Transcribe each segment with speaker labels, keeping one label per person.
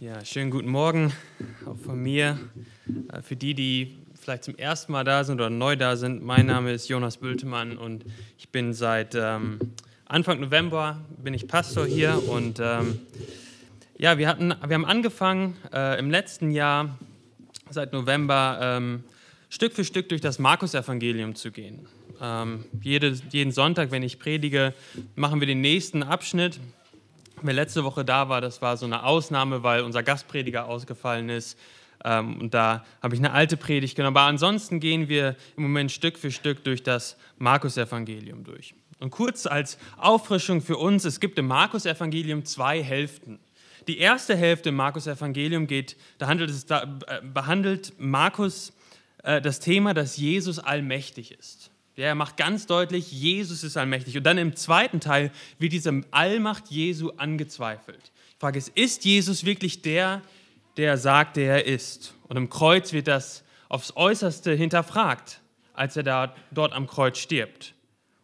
Speaker 1: Ja, schönen guten Morgen auch von mir. Äh, für die, die vielleicht zum ersten Mal da sind oder neu da sind, mein Name ist Jonas Bültemann und ich bin seit ähm, Anfang November bin ich Pastor hier und ähm, ja, wir hatten, wir haben angefangen äh, im letzten Jahr seit November ähm, Stück für Stück durch das Markus-Evangelium zu gehen. Ähm, jede, jeden Sonntag, wenn ich predige, machen wir den nächsten Abschnitt Wer letzte Woche da war, das war so eine Ausnahme, weil unser Gastprediger ausgefallen ist. Ähm, und da habe ich eine alte Predigt genommen. Aber ansonsten gehen wir im Moment Stück für Stück durch das Markus-Evangelium durch. Und kurz als Auffrischung für uns, es gibt im Markus-Evangelium zwei Hälften. Die erste Hälfte im Markus-Evangelium geht, da handelt es, da äh, behandelt Markus äh, das Thema, dass Jesus allmächtig ist. Der macht ganz deutlich, Jesus ist allmächtig. Und dann im zweiten Teil wird diese Allmacht Jesu angezweifelt. Die Frage ist, ist Jesus wirklich der, der sagt, der er ist? Und im Kreuz wird das aufs Äußerste hinterfragt, als er da, dort am Kreuz stirbt.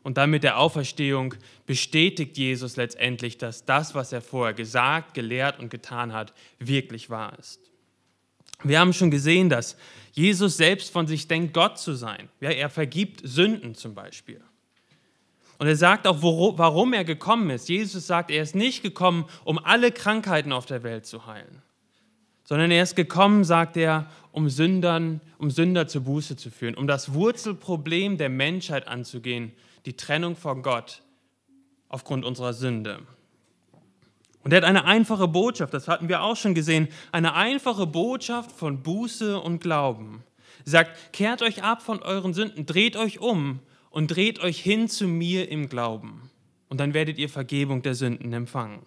Speaker 1: Und dann mit der Auferstehung bestätigt Jesus letztendlich, dass das, was er vorher gesagt, gelehrt und getan hat, wirklich wahr ist. Wir haben schon gesehen, dass Jesus selbst von sich denkt, Gott zu sein. Ja, er vergibt Sünden zum Beispiel. Und er sagt auch, warum er gekommen ist. Jesus sagt, er ist nicht gekommen, um alle Krankheiten auf der Welt zu heilen, sondern er ist gekommen, sagt er, um Sündern, um Sünder zur Buße zu führen, um das Wurzelproblem der Menschheit anzugehen, die Trennung von Gott aufgrund unserer Sünde. Und er hat eine einfache Botschaft, das hatten wir auch schon gesehen, eine einfache Botschaft von Buße und Glauben. Er sagt, kehrt euch ab von euren Sünden, dreht euch um und dreht euch hin zu mir im Glauben. Und dann werdet ihr Vergebung der Sünden empfangen.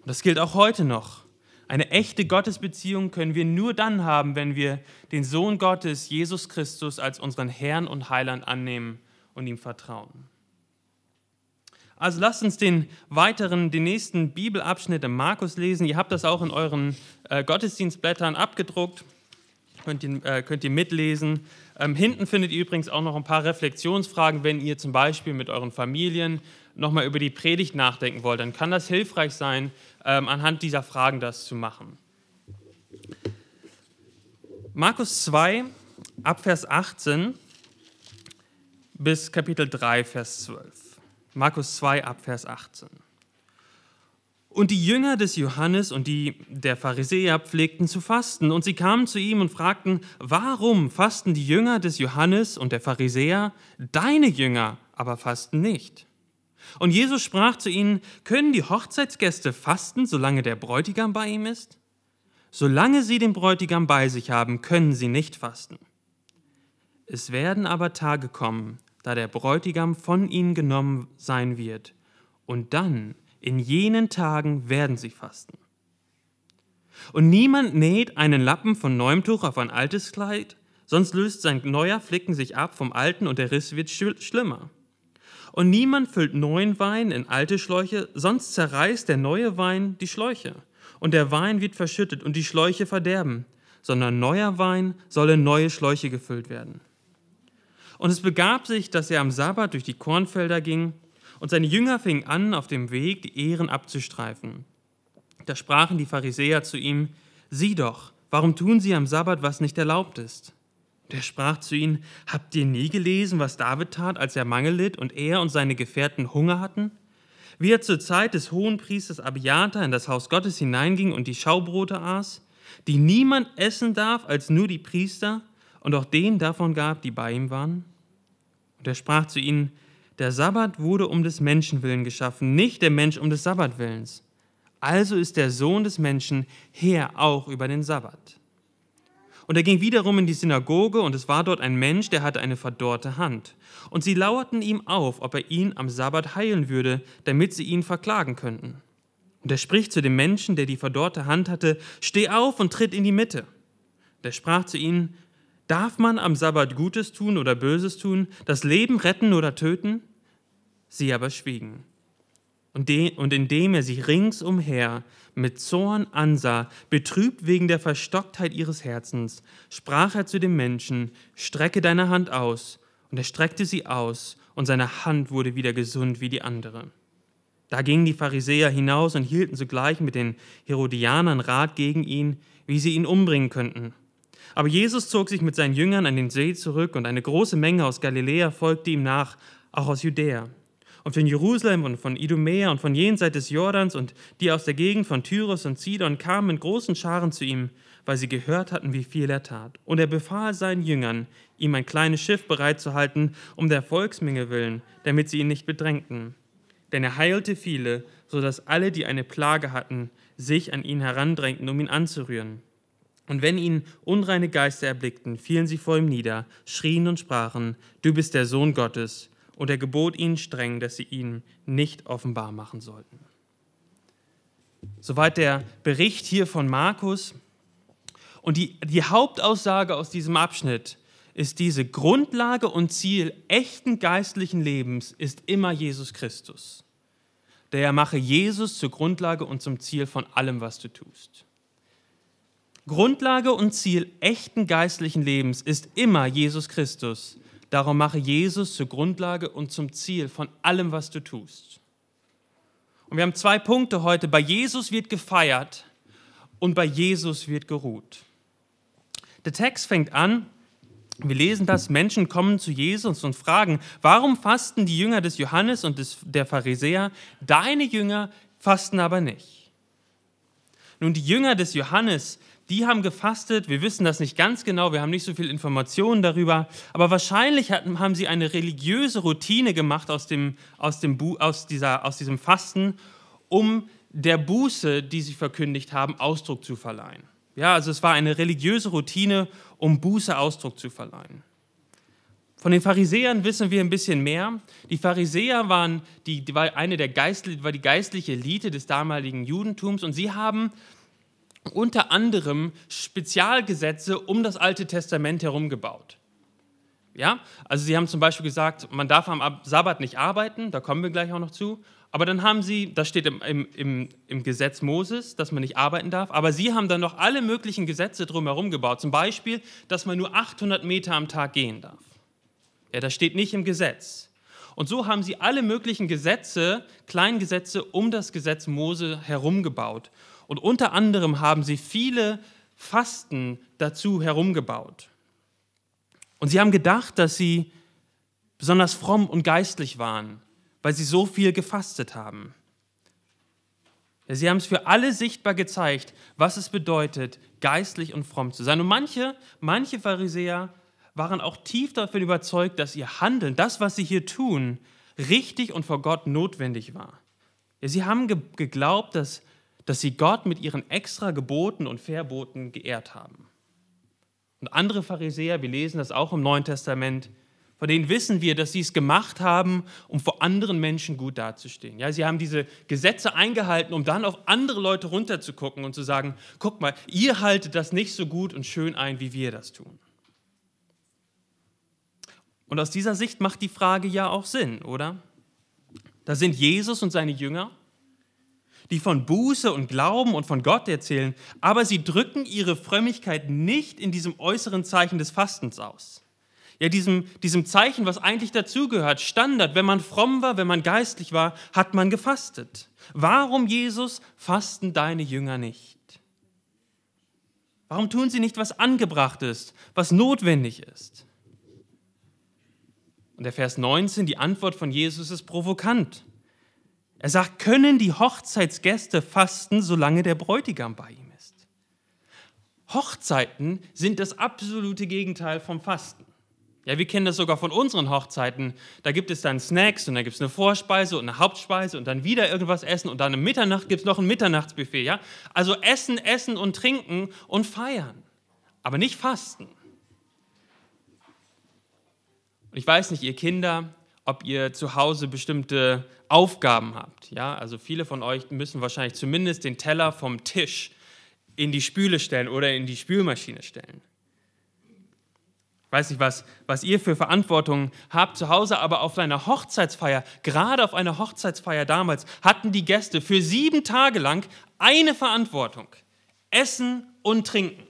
Speaker 1: Und das gilt auch heute noch. Eine echte Gottesbeziehung können wir nur dann haben, wenn wir den Sohn Gottes, Jesus Christus, als unseren Herrn und Heiland annehmen und ihm vertrauen. Also lasst uns den weiteren, den nächsten Bibelabschnitt im Markus lesen. Ihr habt das auch in euren äh, Gottesdienstblättern abgedruckt. Könnt ihr, äh, könnt ihr mitlesen. Ähm, hinten findet ihr übrigens auch noch ein paar Reflexionsfragen, wenn ihr zum Beispiel mit euren Familien nochmal über die Predigt nachdenken wollt. Dann kann das hilfreich sein, ähm, anhand dieser Fragen das zu machen. Markus 2, Abvers 18 bis Kapitel 3, Vers 12. Markus 2 ab Vers 18. Und die Jünger des Johannes und die der Pharisäer pflegten zu fasten. Und sie kamen zu ihm und fragten, warum fasten die Jünger des Johannes und der Pharisäer, deine Jünger aber fasten nicht? Und Jesus sprach zu ihnen, können die Hochzeitsgäste fasten, solange der Bräutigam bei ihm ist? Solange sie den Bräutigam bei sich haben, können sie nicht fasten. Es werden aber Tage kommen, da der Bräutigam von ihnen genommen sein wird. Und dann, in jenen Tagen, werden sie fasten. Und niemand näht einen Lappen von neuem Tuch auf ein altes Kleid, sonst löst sein neuer Flicken sich ab vom alten und der Riss wird schlimmer. Und niemand füllt neuen Wein in alte Schläuche, sonst zerreißt der neue Wein die Schläuche. Und der Wein wird verschüttet und die Schläuche verderben, sondern neuer Wein soll in neue Schläuche gefüllt werden. Und es begab sich, dass er am Sabbat durch die Kornfelder ging, und seine Jünger fingen an, auf dem Weg die Ehren abzustreifen. Da sprachen die Pharisäer zu ihm, Sieh doch, warum tun sie am Sabbat, was nicht erlaubt ist? Und er sprach zu ihnen, Habt ihr nie gelesen, was David tat, als er Mangel litt und er und seine Gefährten Hunger hatten? Wie er zur Zeit des Hohenpriesters Abiata in das Haus Gottes hineinging und die Schaubrote aß, die niemand essen darf als nur die Priester, und auch denen davon gab, die bei ihm waren? Und er sprach zu ihnen, der Sabbat wurde um des Menschen willen geschaffen, nicht der Mensch um des Sabbat willens. Also ist der Sohn des Menschen Herr auch über den Sabbat. Und er ging wiederum in die Synagoge, und es war dort ein Mensch, der hatte eine verdorrte Hand. Und sie lauerten ihm auf, ob er ihn am Sabbat heilen würde, damit sie ihn verklagen könnten. Und er spricht zu dem Menschen, der die verdorrte Hand hatte, Steh auf und tritt in die Mitte. Und er sprach zu ihnen, Darf man am Sabbat Gutes tun oder Böses tun, das Leben retten oder töten? Sie aber schwiegen. Und, und indem er sich ringsumher mit Zorn ansah, betrübt wegen der Verstocktheit ihres Herzens, sprach er zu dem Menschen, strecke deine Hand aus. Und er streckte sie aus, und seine Hand wurde wieder gesund wie die andere. Da gingen die Pharisäer hinaus und hielten sogleich mit den Herodianern Rat gegen ihn, wie sie ihn umbringen könnten. Aber Jesus zog sich mit seinen Jüngern an den See zurück und eine große Menge aus Galiläa folgte ihm nach, auch aus Judäa. Und von Jerusalem und von Idumea und von jenseits des Jordans und die aus der Gegend von Tyrus und Sidon kamen in großen Scharen zu ihm, weil sie gehört hatten, wie viel er tat. Und er befahl seinen Jüngern, ihm ein kleines Schiff bereitzuhalten, um der Volksmenge willen, damit sie ihn nicht bedrängten denn er heilte viele, so dass alle, die eine Plage hatten, sich an ihn herandrängten, um ihn anzurühren. Und wenn ihn unreine Geister erblickten, fielen sie vor ihm nieder, schrien und sprachen, du bist der Sohn Gottes. Und er gebot ihnen streng, dass sie ihn nicht offenbar machen sollten. Soweit der Bericht hier von Markus. Und die, die Hauptaussage aus diesem Abschnitt ist diese Grundlage und Ziel echten geistlichen Lebens ist immer Jesus Christus. Der mache Jesus zur Grundlage und zum Ziel von allem, was du tust. Grundlage und Ziel echten geistlichen Lebens ist immer Jesus Christus. Darum mache Jesus zur Grundlage und zum Ziel von allem, was du tust. Und wir haben zwei Punkte heute. Bei Jesus wird gefeiert und bei Jesus wird geruht. Der Text fängt an wir lesen das, Menschen kommen zu Jesus und fragen, warum fasten die Jünger des Johannes und des, der Pharisäer, deine Jünger fasten aber nicht? Nun, die Jünger des Johannes, die haben gefastet, wir wissen das nicht ganz genau, wir haben nicht so viel Informationen darüber, aber wahrscheinlich hatten, haben sie eine religiöse Routine gemacht aus, dem, aus, dem, aus, dieser, aus diesem Fasten, um der Buße, die sie verkündigt haben, Ausdruck zu verleihen. Ja, also es war eine religiöse Routine, um Buße Ausdruck zu verleihen. Von den Pharisäern wissen wir ein bisschen mehr. Die Pharisäer waren, die, die war eine der Geist, war die geistliche Elite des damaligen Judentums und sie haben unter anderem Spezialgesetze um das Alte Testament herum gebaut. Ja, also sie haben zum Beispiel gesagt, man darf am Sabbat nicht arbeiten, da kommen wir gleich auch noch zu. Aber dann haben sie, das steht im, im, im, Gesetz Moses, dass man nicht arbeiten darf, aber sie haben dann noch alle möglichen Gesetze drumherum gebaut. Zum Beispiel, dass man nur 800 Meter am Tag gehen darf. Ja, das steht nicht im Gesetz. Und so haben sie alle möglichen Gesetze, Kleingesetze um das Gesetz Mose herumgebaut. Und unter anderem haben sie viele Fasten dazu herumgebaut. Und sie haben gedacht, dass sie besonders fromm und geistlich waren weil sie so viel gefastet haben. Sie haben es für alle sichtbar gezeigt, was es bedeutet, geistlich und fromm zu sein. Und manche, manche Pharisäer waren auch tief davon überzeugt, dass ihr Handeln, das, was sie hier tun, richtig und vor Gott notwendig war. Sie haben geglaubt, dass, dass sie Gott mit ihren extra Geboten und Verboten geehrt haben. Und andere Pharisäer, wir lesen das auch im Neuen Testament, von denen wissen wir, dass sie es gemacht haben, um vor anderen Menschen gut dazustehen. Ja, sie haben diese Gesetze eingehalten, um dann auf andere Leute runterzugucken und zu sagen, guck mal, ihr haltet das nicht so gut und schön ein, wie wir das tun. Und aus dieser Sicht macht die Frage ja auch Sinn, oder? Da sind Jesus und seine Jünger, die von Buße und Glauben und von Gott erzählen, aber sie drücken ihre Frömmigkeit nicht in diesem äußeren Zeichen des Fastens aus ja, diesem, diesem Zeichen, was eigentlich dazugehört, Standard, wenn man fromm war, wenn man geistlich war, hat man gefastet. Warum, Jesus, fasten deine Jünger nicht? Warum tun sie nicht, was angebracht ist, was notwendig ist? Und der Vers 19, die Antwort von Jesus ist provokant. Er sagt, können die Hochzeitsgäste fasten, solange der Bräutigam bei ihm ist? Hochzeiten sind das absolute Gegenteil vom Fasten. Ja, wir kennen das sogar von unseren Hochzeiten. Da gibt es dann Snacks und dann gibt es eine Vorspeise und eine Hauptspeise und dann wieder irgendwas essen und dann um Mitternacht gibt es noch ein Mitternachtsbuffet. Ja? Also essen, essen und trinken und feiern, aber nicht fasten. Und ich weiß nicht, ihr Kinder, ob ihr zu Hause bestimmte Aufgaben habt. Ja? Also viele von euch müssen wahrscheinlich zumindest den Teller vom Tisch in die Spüle stellen oder in die Spülmaschine stellen weiß nicht, was, was ihr für Verantwortung habt zu Hause, aber auf einer Hochzeitsfeier, gerade auf einer Hochzeitsfeier damals, hatten die Gäste für sieben Tage lang eine Verantwortung. Essen und trinken.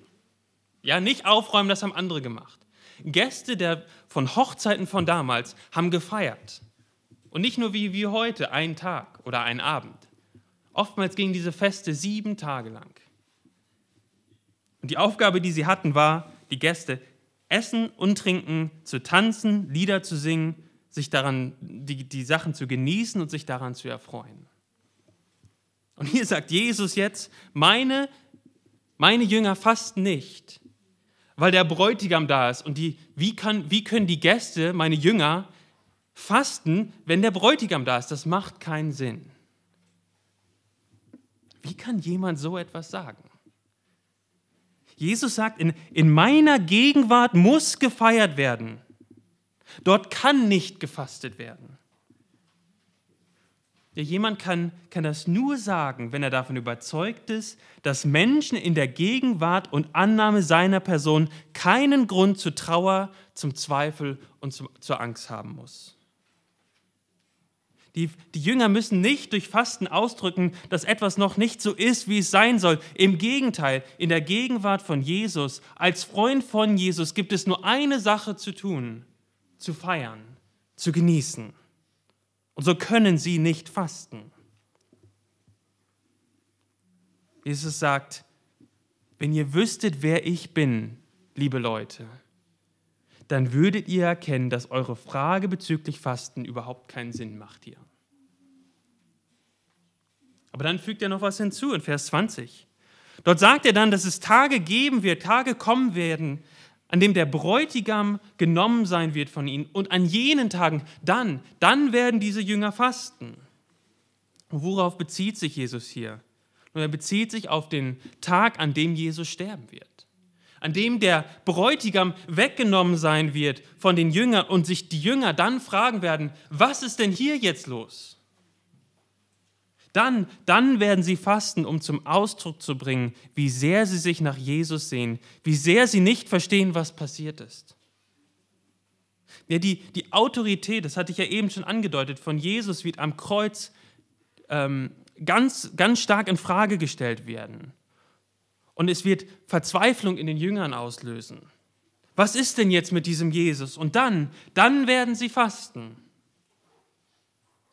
Speaker 1: Ja, nicht aufräumen, das haben andere gemacht. Gäste der, von Hochzeiten von damals haben gefeiert. Und nicht nur wie, wie heute, ein Tag oder ein Abend. Oftmals gingen diese Feste sieben Tage lang. Und die Aufgabe, die sie hatten, war, die Gäste essen und trinken, zu tanzen, Lieder zu singen, sich daran, die, die Sachen zu genießen und sich daran zu erfreuen. Und hier sagt Jesus jetzt, meine, meine Jünger fasten nicht, weil der Bräutigam da ist. Und die, wie, kann, wie können die Gäste, meine Jünger, fasten, wenn der Bräutigam da ist? Das macht keinen Sinn. Wie kann jemand so etwas sagen? Jesus sagt, in, in meiner Gegenwart muss gefeiert werden. Dort kann nicht gefastet werden. Ja, jemand kann, kann das nur sagen, wenn er davon überzeugt ist, dass Menschen in der Gegenwart und Annahme seiner Person keinen Grund zur Trauer, zum Zweifel und zum, zur Angst haben muss. Die, die Jünger müssen nicht durch Fasten ausdrücken, dass etwas noch nicht so ist, wie es sein soll. Im Gegenteil, in der Gegenwart von Jesus, als Freund von Jesus, gibt es nur eine Sache zu tun, zu feiern, zu genießen. Und so können sie nicht fasten. Jesus sagt, wenn ihr wüsstet, wer ich bin, liebe Leute, dann würdet ihr erkennen, dass eure Frage bezüglich Fasten überhaupt keinen Sinn macht hier. Aber dann fügt er noch was hinzu in Vers 20. Dort sagt er dann, dass es Tage geben wird, Tage kommen werden, an dem der Bräutigam genommen sein wird von ihnen. Und an jenen Tagen, dann, dann werden diese Jünger fasten. worauf bezieht sich Jesus hier? Nun, er bezieht sich auf den Tag, an dem Jesus sterben wird. An dem der Bräutigam weggenommen sein wird von den Jüngern und sich die Jünger dann fragen werden, was ist denn hier jetzt los? Dann, dann werden sie fasten, um zum Ausdruck zu bringen, wie sehr sie sich nach Jesus sehen, wie sehr sie nicht verstehen, was passiert ist. Ja, die, die Autorität, das hatte ich ja eben schon angedeutet, von Jesus wird am Kreuz ähm, ganz, ganz stark in Frage gestellt werden. Und es wird Verzweiflung in den Jüngern auslösen. Was ist denn jetzt mit diesem Jesus? Und dann, dann werden sie fasten.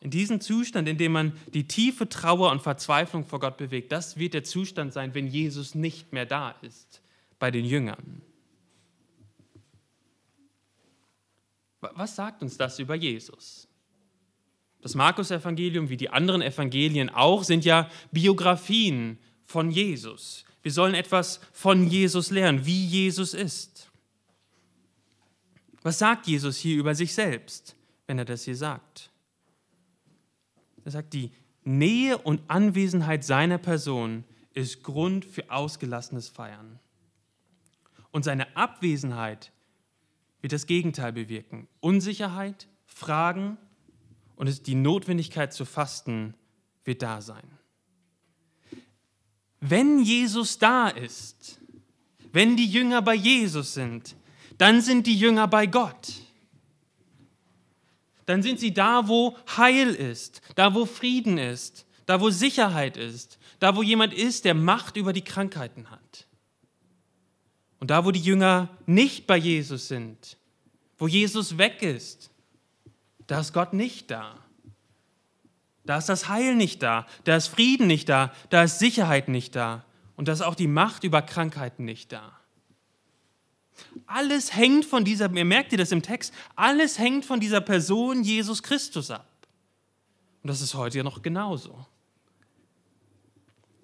Speaker 1: In diesem Zustand, in dem man die tiefe Trauer und Verzweiflung vor Gott bewegt, das wird der Zustand sein, wenn Jesus nicht mehr da ist bei den Jüngern. Was sagt uns das über Jesus? Das Markus-Evangelium, wie die anderen Evangelien auch, sind ja Biografien von Jesus. Wir sollen etwas von Jesus lernen, wie Jesus ist. Was sagt Jesus hier über sich selbst, wenn er das hier sagt? Er sagt, die Nähe und Anwesenheit seiner Person ist Grund für ausgelassenes Feiern. Und seine Abwesenheit wird das Gegenteil bewirken. Unsicherheit, Fragen und die Notwendigkeit zu fasten wird da sein. Wenn Jesus da ist, wenn die Jünger bei Jesus sind, dann sind die Jünger bei Gott dann sind sie da, wo Heil ist, da, wo Frieden ist, da, wo Sicherheit ist, da, wo jemand ist, der Macht über die Krankheiten hat. Und da, wo die Jünger nicht bei Jesus sind, wo Jesus weg ist, da ist Gott nicht da. Da ist das Heil nicht da, da ist Frieden nicht da, da ist Sicherheit nicht da und da ist auch die Macht über Krankheiten nicht da. Alles hängt von dieser, ihr merkt ihr das im Text, alles hängt von dieser Person Jesus Christus ab. Und das ist heute ja noch genauso.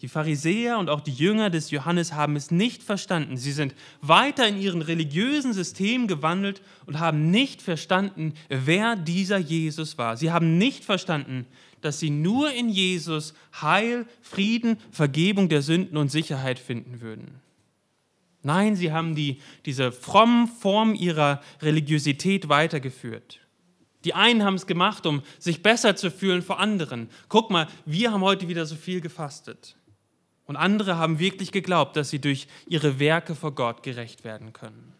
Speaker 1: Die Pharisäer und auch die Jünger des Johannes haben es nicht verstanden. Sie sind weiter in ihren religiösen System gewandelt und haben nicht verstanden, wer dieser Jesus war. Sie haben nicht verstanden, dass sie nur in Jesus Heil, Frieden, Vergebung der Sünden und Sicherheit finden würden. Nein, sie haben die, diese fromme Form ihrer Religiosität weitergeführt. Die einen haben es gemacht, um sich besser zu fühlen vor anderen. Guck mal, wir haben heute wieder so viel gefastet. Und andere haben wirklich geglaubt, dass sie durch ihre Werke vor Gott gerecht werden können.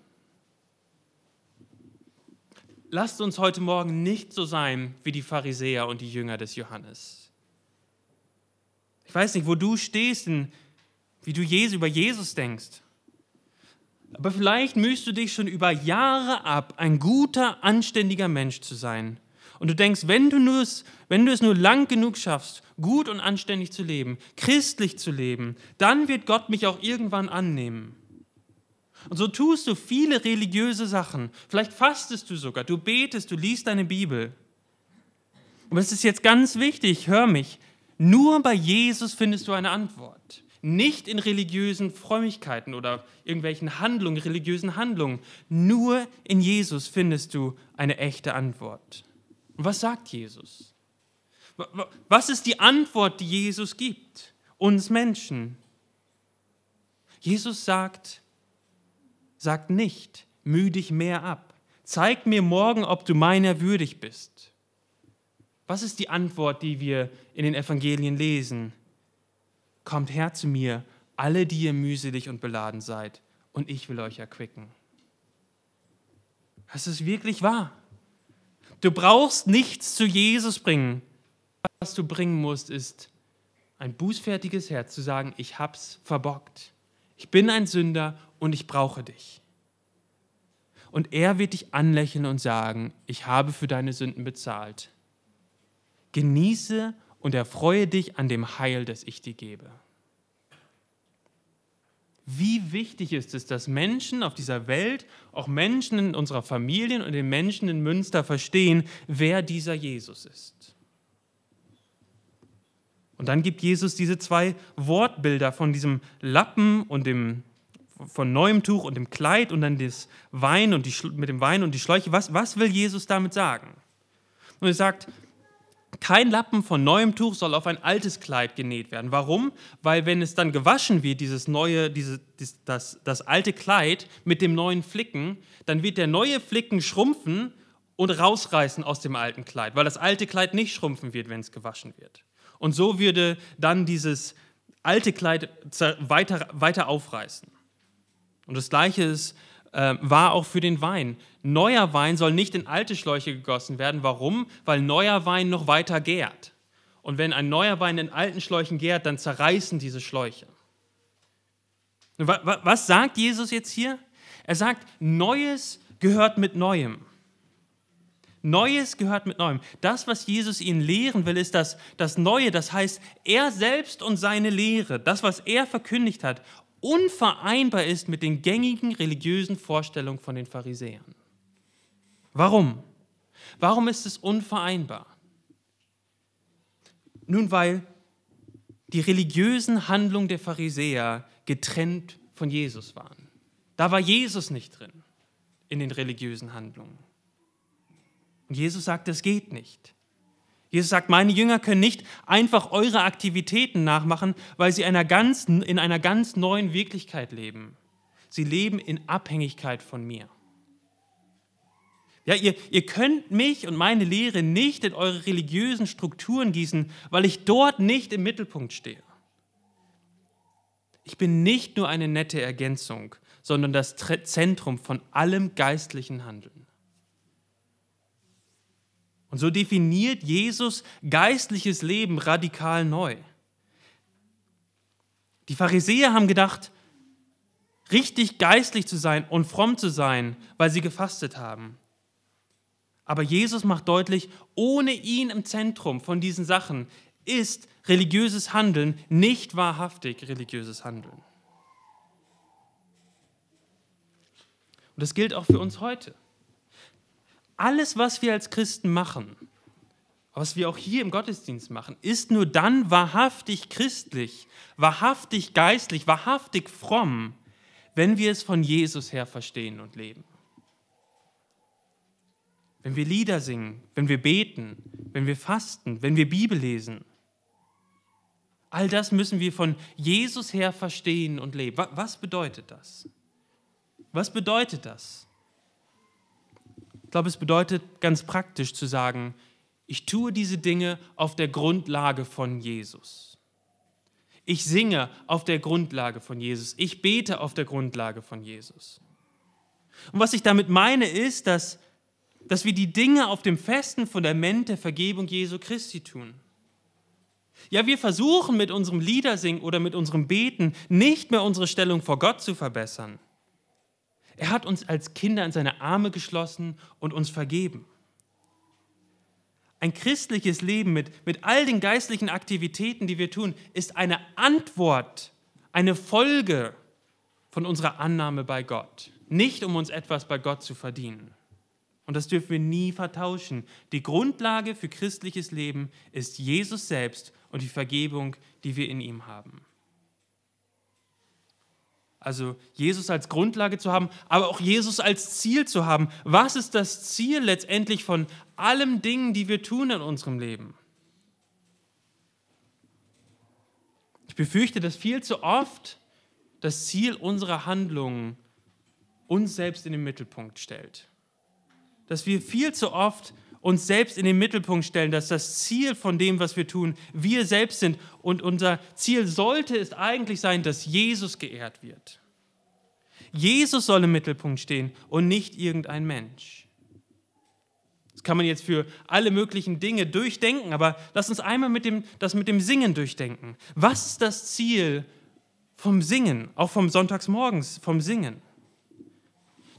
Speaker 1: Lasst uns heute Morgen nicht so sein wie die Pharisäer und die Jünger des Johannes. Ich weiß nicht, wo du stehst, wie du über Jesus denkst. Aber vielleicht mühst du dich schon über Jahre ab, ein guter, anständiger Mensch zu sein. Und du denkst, wenn du, nur, wenn du es nur lang genug schaffst, gut und anständig zu leben, christlich zu leben, dann wird Gott mich auch irgendwann annehmen. Und so tust du viele religiöse Sachen. Vielleicht fastest du sogar, du betest, du liest deine Bibel. Und es ist jetzt ganz wichtig, hör mich, nur bei Jesus findest du eine Antwort. Nicht in religiösen Frömmigkeiten oder irgendwelchen Handlungen, religiösen Handlungen. Nur in Jesus findest du eine echte Antwort. Und was sagt Jesus? Was ist die Antwort, die Jesus gibt uns Menschen? Jesus sagt, sagt nicht, müh dich mehr ab. Zeig mir morgen, ob du meiner würdig bist. Was ist die Antwort, die wir in den Evangelien lesen? Kommt her zu mir, alle, die ihr mühselig und beladen seid, und ich will euch erquicken. Das ist wirklich wahr. Du brauchst nichts zu Jesus bringen. Was du bringen musst, ist ein bußfertiges Herz zu sagen, ich hab's verbockt. Ich bin ein Sünder und ich brauche dich. Und er wird dich anlächeln und sagen, ich habe für deine Sünden bezahlt. Genieße und erfreue dich an dem Heil, das ich dir gebe. Wie wichtig ist es, dass Menschen auf dieser Welt, auch Menschen in unserer Familien und den Menschen in Münster verstehen, wer dieser Jesus ist. Und dann gibt Jesus diese zwei Wortbilder von diesem Lappen und dem von neuem Tuch und dem Kleid und dann das Wein und die, mit dem Wein und die Schläuche. Was, was will Jesus damit sagen? Und er sagt, kein Lappen von neuem Tuch soll auf ein altes Kleid genäht werden. Warum? Weil wenn es dann gewaschen wird, dieses neue, diese, das, das alte Kleid mit dem neuen Flicken, dann wird der neue Flicken schrumpfen und rausreißen aus dem alten Kleid, weil das alte Kleid nicht schrumpfen wird, wenn es gewaschen wird. Und so würde dann dieses alte Kleid weiter, weiter aufreißen. Und das Gleiche ist, äh, war auch für den Wein. Neuer Wein soll nicht in alte Schläuche gegossen werden. Warum? Weil neuer Wein noch weiter gärt. Und wenn ein neuer Wein in alten Schläuchen gärt, dann zerreißen diese Schläuche. Was sagt Jesus jetzt hier? Er sagt, Neues gehört mit Neuem. Neues gehört mit Neuem. Das, was Jesus ihnen lehren will, ist dass das Neue. Das heißt, er selbst und seine Lehre, das, was er verkündigt hat, unvereinbar ist mit den gängigen religiösen Vorstellungen von den Pharisäern. Warum? Warum ist es unvereinbar? Nun, weil die religiösen Handlungen der Pharisäer getrennt von Jesus waren. Da war Jesus nicht drin in den religiösen Handlungen. Und Jesus sagt, das geht nicht. Jesus sagt, meine Jünger können nicht einfach eure Aktivitäten nachmachen, weil sie einer ganz, in einer ganz neuen Wirklichkeit leben. Sie leben in Abhängigkeit von mir. Ja, ihr, ihr könnt mich und meine Lehre nicht in eure religiösen Strukturen gießen, weil ich dort nicht im Mittelpunkt stehe. Ich bin nicht nur eine nette Ergänzung, sondern das Zentrum von allem geistlichen Handeln. Und so definiert Jesus geistliches Leben radikal neu. Die Pharisäer haben gedacht, richtig geistlich zu sein und fromm zu sein, weil sie gefastet haben. Aber Jesus macht deutlich, ohne ihn im Zentrum von diesen Sachen ist religiöses Handeln nicht wahrhaftig religiöses Handeln. Und das gilt auch für uns heute alles, was wir als Christen machen, was wir auch hier im Gottesdienst machen, ist nur dann wahrhaftig christlich, wahrhaftig geistlich, wahrhaftig fromm, wenn wir es von Jesus her verstehen und leben. Wenn wir Lieder singen, wenn wir beten, wenn wir fasten, wenn wir Bibel lesen. All das müssen wir von Jesus her verstehen und leben. Was bedeutet das? Was bedeutet das? Ich glaube, es bedeutet ganz praktisch zu sagen, ich tue diese Dinge auf der Grundlage von Jesus. Ich singe auf der Grundlage von Jesus. Ich bete auf der Grundlage von Jesus. Und was ich damit meine, ist, dass, dass wir die Dinge auf dem festen Fundament der Vergebung Jesu Christi tun. Ja, wir versuchen mit unserem Liedersingen oder mit unserem Beten nicht mehr unsere Stellung vor Gott zu verbessern. Er hat uns als Kinder in seine Arme geschlossen und uns vergeben. Ein christliches Leben mit, mit all den geistlichen Aktivitäten, die wir tun, ist eine Antwort, eine Folge von unserer Annahme bei Gott. Nicht um uns etwas bei Gott zu verdienen. Und das dürfen wir nie vertauschen. Die Grundlage für christliches Leben ist Jesus selbst und die Vergebung, die wir in ihm haben. Also Jesus als Grundlage zu haben, aber auch Jesus als Ziel zu haben. Was ist das Ziel letztendlich von allen Dingen, die wir tun in unserem Leben? Ich befürchte, dass viel zu oft das Ziel unserer Handlungen uns selbst in den Mittelpunkt stellt. Dass wir viel zu oft uns selbst in den Mittelpunkt stellen, dass das Ziel von dem, was wir tun, wir selbst sind. Und unser Ziel sollte es eigentlich sein, dass Jesus geehrt wird. Jesus soll im Mittelpunkt stehen und nicht irgendein Mensch. Das kann man jetzt für alle möglichen Dinge durchdenken, aber lass uns einmal mit dem, das mit dem Singen durchdenken. Was ist das Ziel vom Singen, auch vom Sonntagsmorgens, vom Singen?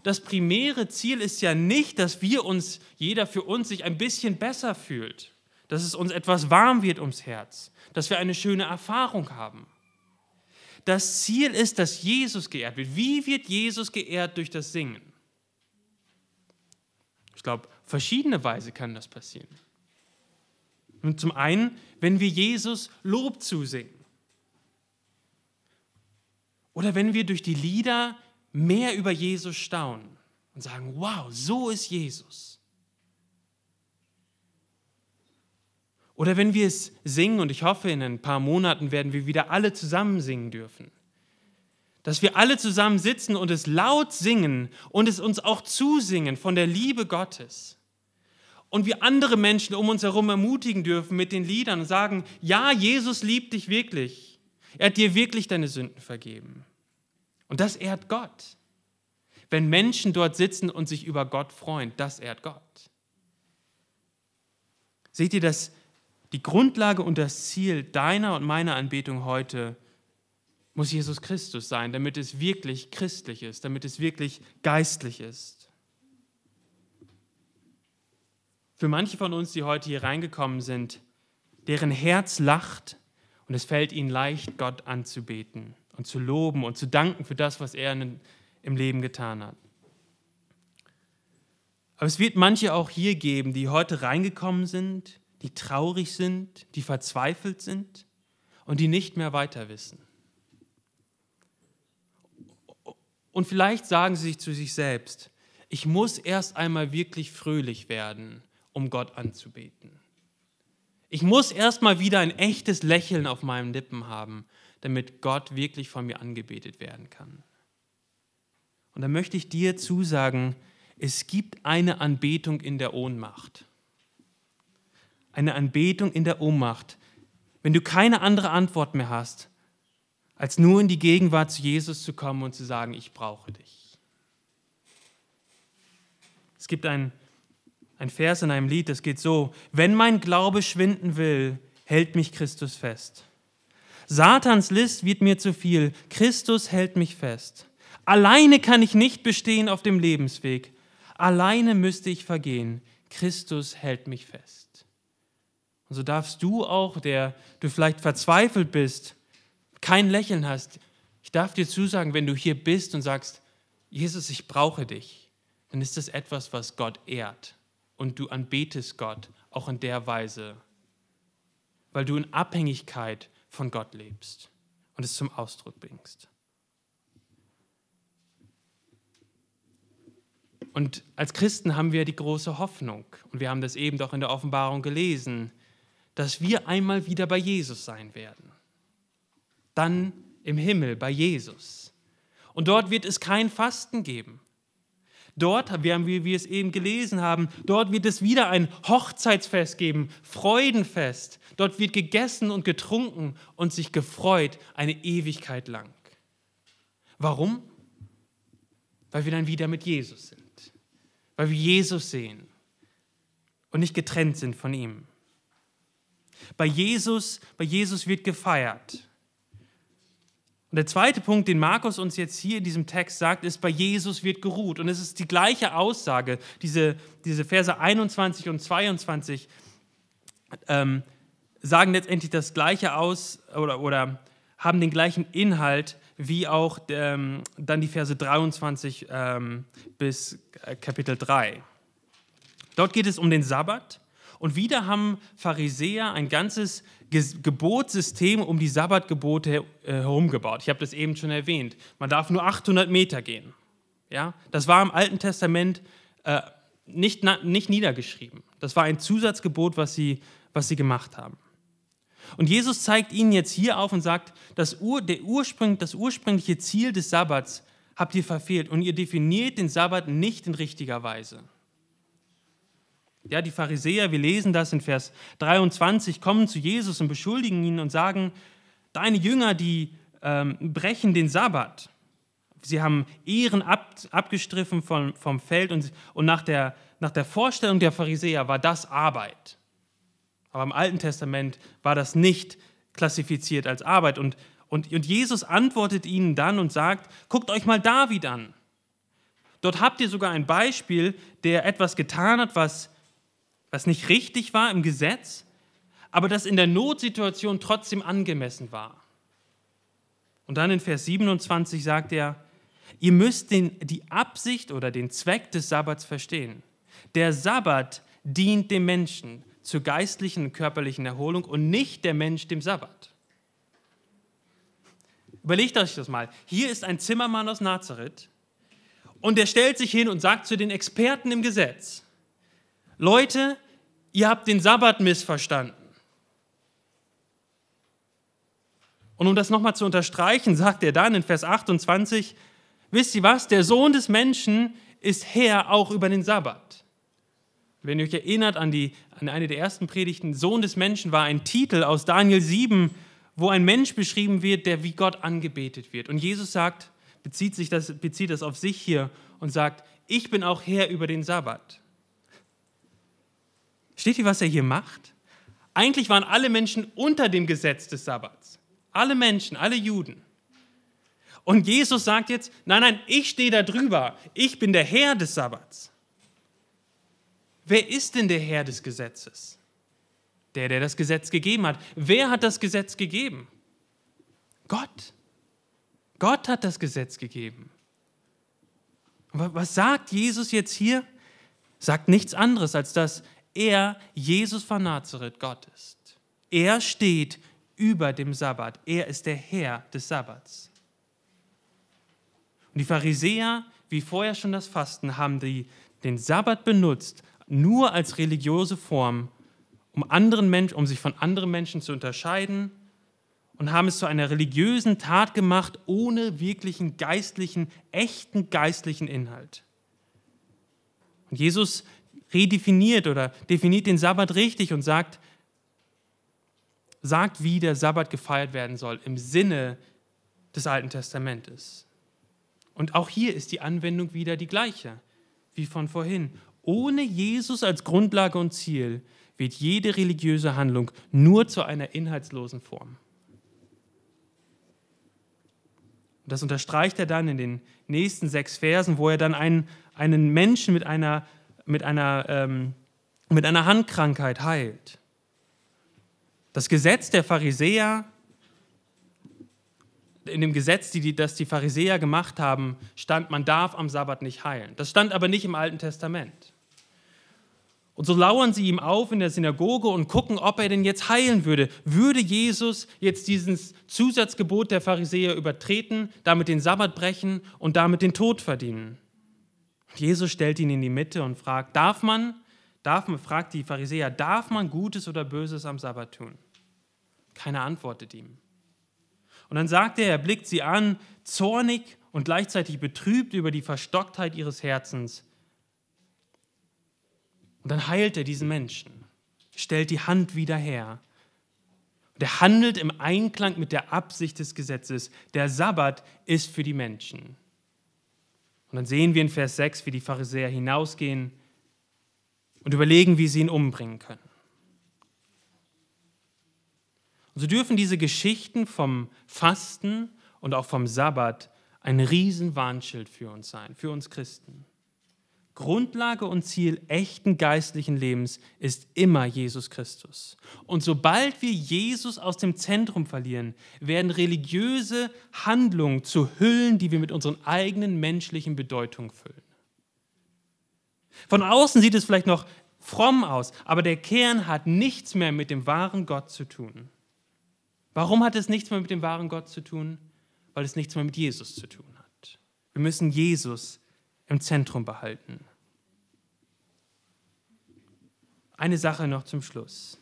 Speaker 1: Das primäre Ziel ist ja nicht, dass wir uns, jeder für uns, sich ein bisschen besser fühlt, dass es uns etwas warm wird ums Herz, dass wir eine schöne Erfahrung haben. Das Ziel ist, dass Jesus geehrt wird. Wie wird Jesus geehrt durch das Singen? Ich glaube, verschiedene Weise kann das passieren. Und zum einen, wenn wir Jesus Lob zusingen. Oder wenn wir durch die Lieder mehr über Jesus staunen und sagen, wow, so ist Jesus. Oder wenn wir es singen, und ich hoffe, in ein paar Monaten werden wir wieder alle zusammen singen dürfen, dass wir alle zusammen sitzen und es laut singen und es uns auch zusingen von der Liebe Gottes. Und wir andere Menschen um uns herum ermutigen dürfen mit den Liedern und sagen, ja, Jesus liebt dich wirklich. Er hat dir wirklich deine Sünden vergeben. Und das ehrt Gott. Wenn Menschen dort sitzen und sich über Gott freuen, das ehrt Gott. Seht ihr, dass die Grundlage und das Ziel deiner und meiner Anbetung heute muss Jesus Christus sein, damit es wirklich christlich ist, damit es wirklich geistlich ist. Für manche von uns, die heute hier reingekommen sind, deren Herz lacht und es fällt ihnen leicht, Gott anzubeten und zu loben und zu danken für das, was er im Leben getan hat. Aber es wird manche auch hier geben, die heute reingekommen sind, die traurig sind, die verzweifelt sind und die nicht mehr weiter wissen. Und vielleicht sagen sie sich zu sich selbst, ich muss erst einmal wirklich fröhlich werden, um Gott anzubeten. Ich muss erst mal wieder ein echtes Lächeln auf meinen Lippen haben, damit Gott wirklich von mir angebetet werden kann. Und da möchte ich dir zusagen, es gibt eine Anbetung in der Ohnmacht. Eine Anbetung in der Ohnmacht. Wenn du keine andere Antwort mehr hast, als nur in die Gegenwart zu Jesus zu kommen und zu sagen, ich brauche dich. Es gibt ein, ein Vers in einem Lied, das geht so, wenn mein Glaube schwinden will, hält mich Christus fest. Satans List wird mir zu viel, Christus hält mich fest. Alleine kann ich nicht bestehen auf dem Lebensweg, alleine müsste ich vergehen, Christus hält mich fest. Und so darfst du auch, der du vielleicht verzweifelt bist, kein Lächeln hast, ich darf dir zusagen, wenn du hier bist und sagst, Jesus, ich brauche dich, dann ist das etwas, was Gott ehrt. Und du anbetest Gott auch in der Weise, weil du in Abhängigkeit von Gott lebst und es zum Ausdruck bringst. Und als Christen haben wir die große Hoffnung, und wir haben das eben doch in der Offenbarung gelesen, dass wir einmal wieder bei Jesus sein werden. Dann im Himmel bei Jesus. Und dort wird es kein Fasten geben. Dort, wie wir es eben gelesen haben, dort wird es wieder ein Hochzeitsfest geben, Freudenfest. Dort wird gegessen und getrunken und sich gefreut eine Ewigkeit lang. Warum? Weil wir dann wieder mit Jesus sind. Weil wir Jesus sehen und nicht getrennt sind von ihm. Bei Jesus, bei Jesus wird gefeiert. Und der zweite Punkt, den Markus uns jetzt hier in diesem Text sagt, ist, bei Jesus wird geruht. Und es ist die gleiche Aussage, diese, diese Verse 21 und 22. ähm, sagen letztendlich das Gleiche aus oder, oder haben den gleichen Inhalt wie auch ähm, dann die Verse 23 ähm, bis äh, Kapitel 3. Dort geht es um den Sabbat und wieder haben Pharisäer ein ganzes Gebotssystem um die Sabbatgebote äh, herumgebaut. Ich habe das eben schon erwähnt. Man darf nur 800 Meter gehen. Ja? Das war im Alten Testament äh, nicht, nicht niedergeschrieben. Das war ein Zusatzgebot, was sie, was sie gemacht haben. Und Jesus zeigt ihnen jetzt hier auf und sagt, das, Ur, der Ursprung, das ursprüngliche Ziel des Sabbats habt ihr verfehlt und ihr definiert den Sabbat nicht in richtiger Weise. Ja, die Pharisäer, wir lesen das in Vers 23, kommen zu Jesus und beschuldigen ihn und sagen, deine Jünger, die ähm, brechen den Sabbat. Sie haben Ehren ab, abgestriffen vom, vom Feld und, und nach, der, nach der Vorstellung der Pharisäer war das Arbeit. Aber im Alten Testament war das nicht klassifiziert als Arbeit. Und, und, und Jesus antwortet ihnen dann und sagt, guckt euch mal David an. Dort habt ihr sogar ein Beispiel, der etwas getan hat, was, was nicht richtig war im Gesetz, aber das in der Notsituation trotzdem angemessen war. Und dann in Vers 27 sagt er, ihr müsst den, die Absicht oder den Zweck des Sabbats verstehen. Der Sabbat dient dem Menschen zur geistlichen und körperlichen Erholung und nicht der Mensch dem Sabbat. Überlegt euch das mal. Hier ist ein Zimmermann aus Nazareth und der stellt sich hin und sagt zu den Experten im Gesetz, Leute, ihr habt den Sabbat missverstanden. Und um das nochmal zu unterstreichen, sagt er dann in Vers 28, wisst ihr was, der Sohn des Menschen ist Herr auch über den Sabbat. Wenn ihr euch erinnert an, die, an eine der ersten Predigten, Sohn des Menschen war ein Titel aus Daniel 7, wo ein Mensch beschrieben wird, der wie Gott angebetet wird. Und Jesus sagt, bezieht, sich das, bezieht das auf sich hier und sagt, ich bin auch Herr über den Sabbat. Steht ihr, was er hier macht? Eigentlich waren alle Menschen unter dem Gesetz des Sabbats. Alle Menschen, alle Juden. Und Jesus sagt jetzt, nein, nein, ich stehe da drüber. Ich bin der Herr des Sabbats. Wer ist denn der Herr des Gesetzes? Der, der das Gesetz gegeben hat. Wer hat das Gesetz gegeben? Gott. Gott hat das Gesetz gegeben. was sagt Jesus jetzt hier? Sagt nichts anderes, als dass er, Jesus von Nazareth, Gott ist. Er steht über dem Sabbat. Er ist der Herr des Sabbats. Und die Pharisäer, wie vorher schon das Fasten, haben die, den Sabbat benutzt nur als religiöse Form, um, anderen Menschen, um sich von anderen Menschen zu unterscheiden und haben es zu einer religiösen Tat gemacht, ohne wirklichen geistlichen, echten geistlichen Inhalt. Und Jesus redefiniert oder definiert den Sabbat richtig und sagt, sagt, wie der Sabbat gefeiert werden soll im Sinne des Alten Testamentes. Und auch hier ist die Anwendung wieder die gleiche wie von vorhin. Ohne Jesus als Grundlage und Ziel wird jede religiöse Handlung nur zu einer inhaltslosen Form. Und das unterstreicht er dann in den nächsten sechs Versen, wo er dann einen, einen Menschen mit einer, mit, einer, ähm, mit einer Handkrankheit heilt. Das Gesetz der Pharisäer in dem Gesetz, die, das die Pharisäer gemacht haben, stand, man darf am Sabbat nicht heilen. Das stand aber nicht im Alten Testament. Und so lauern sie ihm auf in der Synagoge und gucken, ob er denn jetzt heilen würde. Würde Jesus jetzt dieses Zusatzgebot der Pharisäer übertreten, damit den Sabbat brechen und damit den Tod verdienen? Jesus stellt ihn in die Mitte und fragt, darf man, darf man, fragt die Pharisäer, darf man Gutes oder Böses am Sabbat tun? Keiner antwortet ihm. Und dann sagt er, er blickt sie an, zornig und gleichzeitig betrübt über die Verstocktheit ihres Herzens und dann heilt er diesen Menschen, stellt die Hand wieder her. Und er handelt im Einklang mit der Absicht des Gesetzes. Der Sabbat ist für die Menschen. Und dann sehen wir in Vers 6, wie die Pharisäer hinausgehen und überlegen, wie sie ihn umbringen können. Und so dürfen diese Geschichten vom Fasten und auch vom Sabbat ein Riesenwarnschild für uns sein, für uns Christen. Grundlage und Ziel echten geistlichen Lebens ist immer Jesus Christus. Und sobald wir Jesus aus dem Zentrum verlieren, werden religiöse Handlungen zu Hüllen, die wir mit unseren eigenen menschlichen Bedeutungen füllen. Von außen sieht es vielleicht noch fromm aus, aber der Kern hat nichts mehr mit dem wahren Gott zu tun. Warum hat es nichts mehr mit dem wahren Gott zu tun? Weil es nichts mehr mit Jesus zu tun hat. Wir müssen Jesus im Zentrum behalten. Eine Sache noch zum Schluss.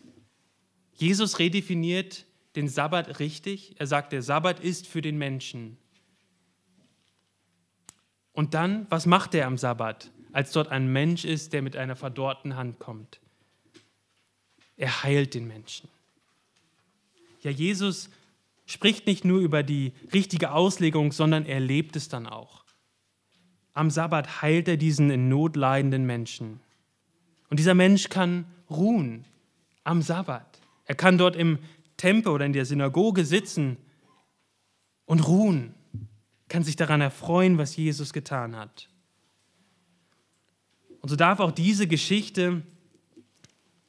Speaker 1: Jesus redefiniert den Sabbat richtig. Er sagt, der Sabbat ist für den Menschen. Und dann, was macht er am Sabbat, als dort ein Mensch ist, der mit einer verdorrten Hand kommt? Er heilt den Menschen. Ja, Jesus spricht nicht nur über die richtige Auslegung, sondern er lebt es dann auch. Am Sabbat heilt er diesen in Not leidenden Menschen. Und dieser Mensch kann ruhen am Sabbat. Er kann dort im Tempel oder in der Synagoge sitzen und ruhen, kann sich daran erfreuen, was Jesus getan hat. Und so darf auch diese Geschichte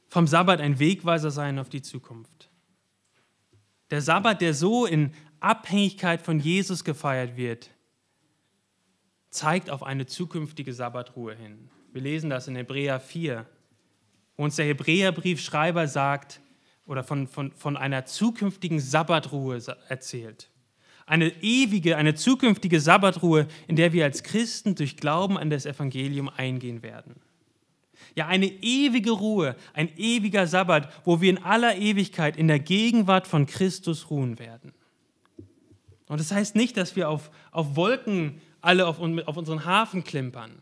Speaker 1: vom Sabbat ein Wegweiser sein auf die Zukunft. Der Sabbat, der so in Abhängigkeit von Jesus gefeiert wird, zeigt auf eine zukünftige Sabbatruhe hin. Wir lesen das in Hebräer 4, wo uns der Hebräerbriefschreiber sagt oder von, von, von einer zukünftigen Sabbatruhe erzählt. Eine ewige, eine zukünftige Sabbatruhe, in der wir als Christen durch Glauben an das Evangelium eingehen werden. Ja, eine ewige Ruhe, ein ewiger Sabbat, wo wir in aller Ewigkeit in der Gegenwart von Christus ruhen werden. Und das heißt nicht, dass wir auf, auf Wolken alle auf, auf unseren Hafen klimpern.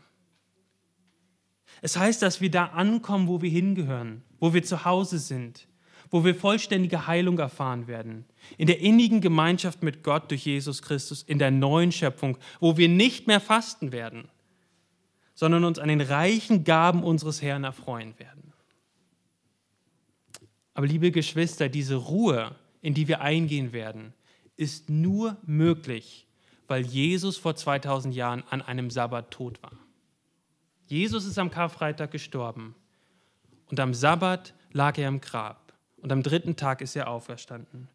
Speaker 1: Es heißt, dass wir da ankommen, wo wir hingehören, wo wir zu Hause sind, wo wir vollständige Heilung erfahren werden, in der innigen Gemeinschaft mit Gott durch Jesus Christus, in der neuen Schöpfung, wo wir nicht mehr fasten werden, sondern uns an den reichen Gaben unseres Herrn erfreuen werden. Aber liebe Geschwister, diese Ruhe, in die wir eingehen werden, ist nur möglich, weil Jesus vor 2000 Jahren an einem Sabbat tot war. Jesus ist am Karfreitag gestorben und am Sabbat lag er im Grab und am dritten Tag ist er auferstanden.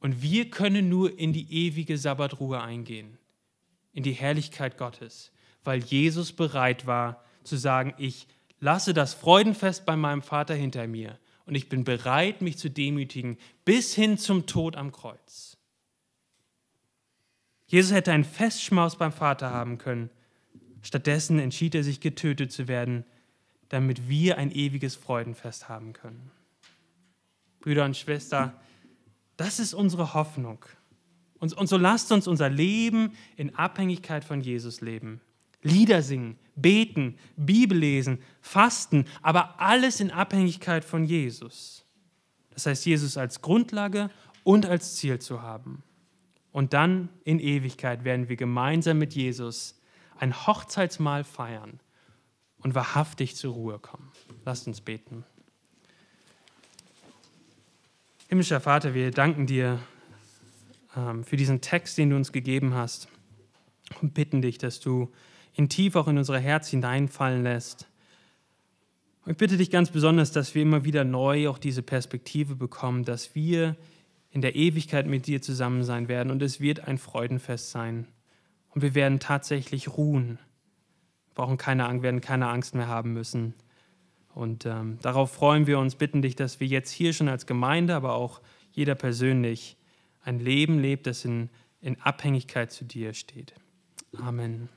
Speaker 1: Und wir können nur in die ewige Sabbatruhe eingehen, in die Herrlichkeit Gottes, weil Jesus bereit war zu sagen, ich lasse das Freudenfest bei meinem Vater hinter mir und ich bin bereit, mich zu demütigen bis hin zum Tod am Kreuz. Jesus hätte einen Festschmaus beim Vater haben können. Stattdessen entschied er sich, getötet zu werden, damit wir ein ewiges Freudenfest haben können. Brüder und Schwestern, das ist unsere Hoffnung. Und, und so lasst uns unser Leben in Abhängigkeit von Jesus leben. Lieder singen, beten, Bibel lesen, fasten, aber alles in Abhängigkeit von Jesus. Das heißt, Jesus als Grundlage und als Ziel zu haben. Und dann in Ewigkeit werden wir gemeinsam mit Jesus ein Hochzeitsmahl feiern und wahrhaftig zur Ruhe kommen. Lasst uns beten. Himmlischer Vater, wir danken dir ähm, für diesen Text, den du uns gegeben hast und bitten dich, dass du ihn tief auch in unser Herz hineinfallen lässt. Und ich bitte dich ganz besonders, dass wir immer wieder neu auch diese Perspektive bekommen, dass wir in der Ewigkeit mit dir zusammen sein werden und es wird ein Freudenfest sein. Und wir werden tatsächlich ruhen, brauchen keine Angst, werden keine Angst mehr haben müssen. Und ähm, darauf freuen wir uns, bitten dich, dass wir jetzt hier schon als Gemeinde, aber auch jeder persönlich ein Leben lebt, das in, in Abhängigkeit zu dir steht. Amen.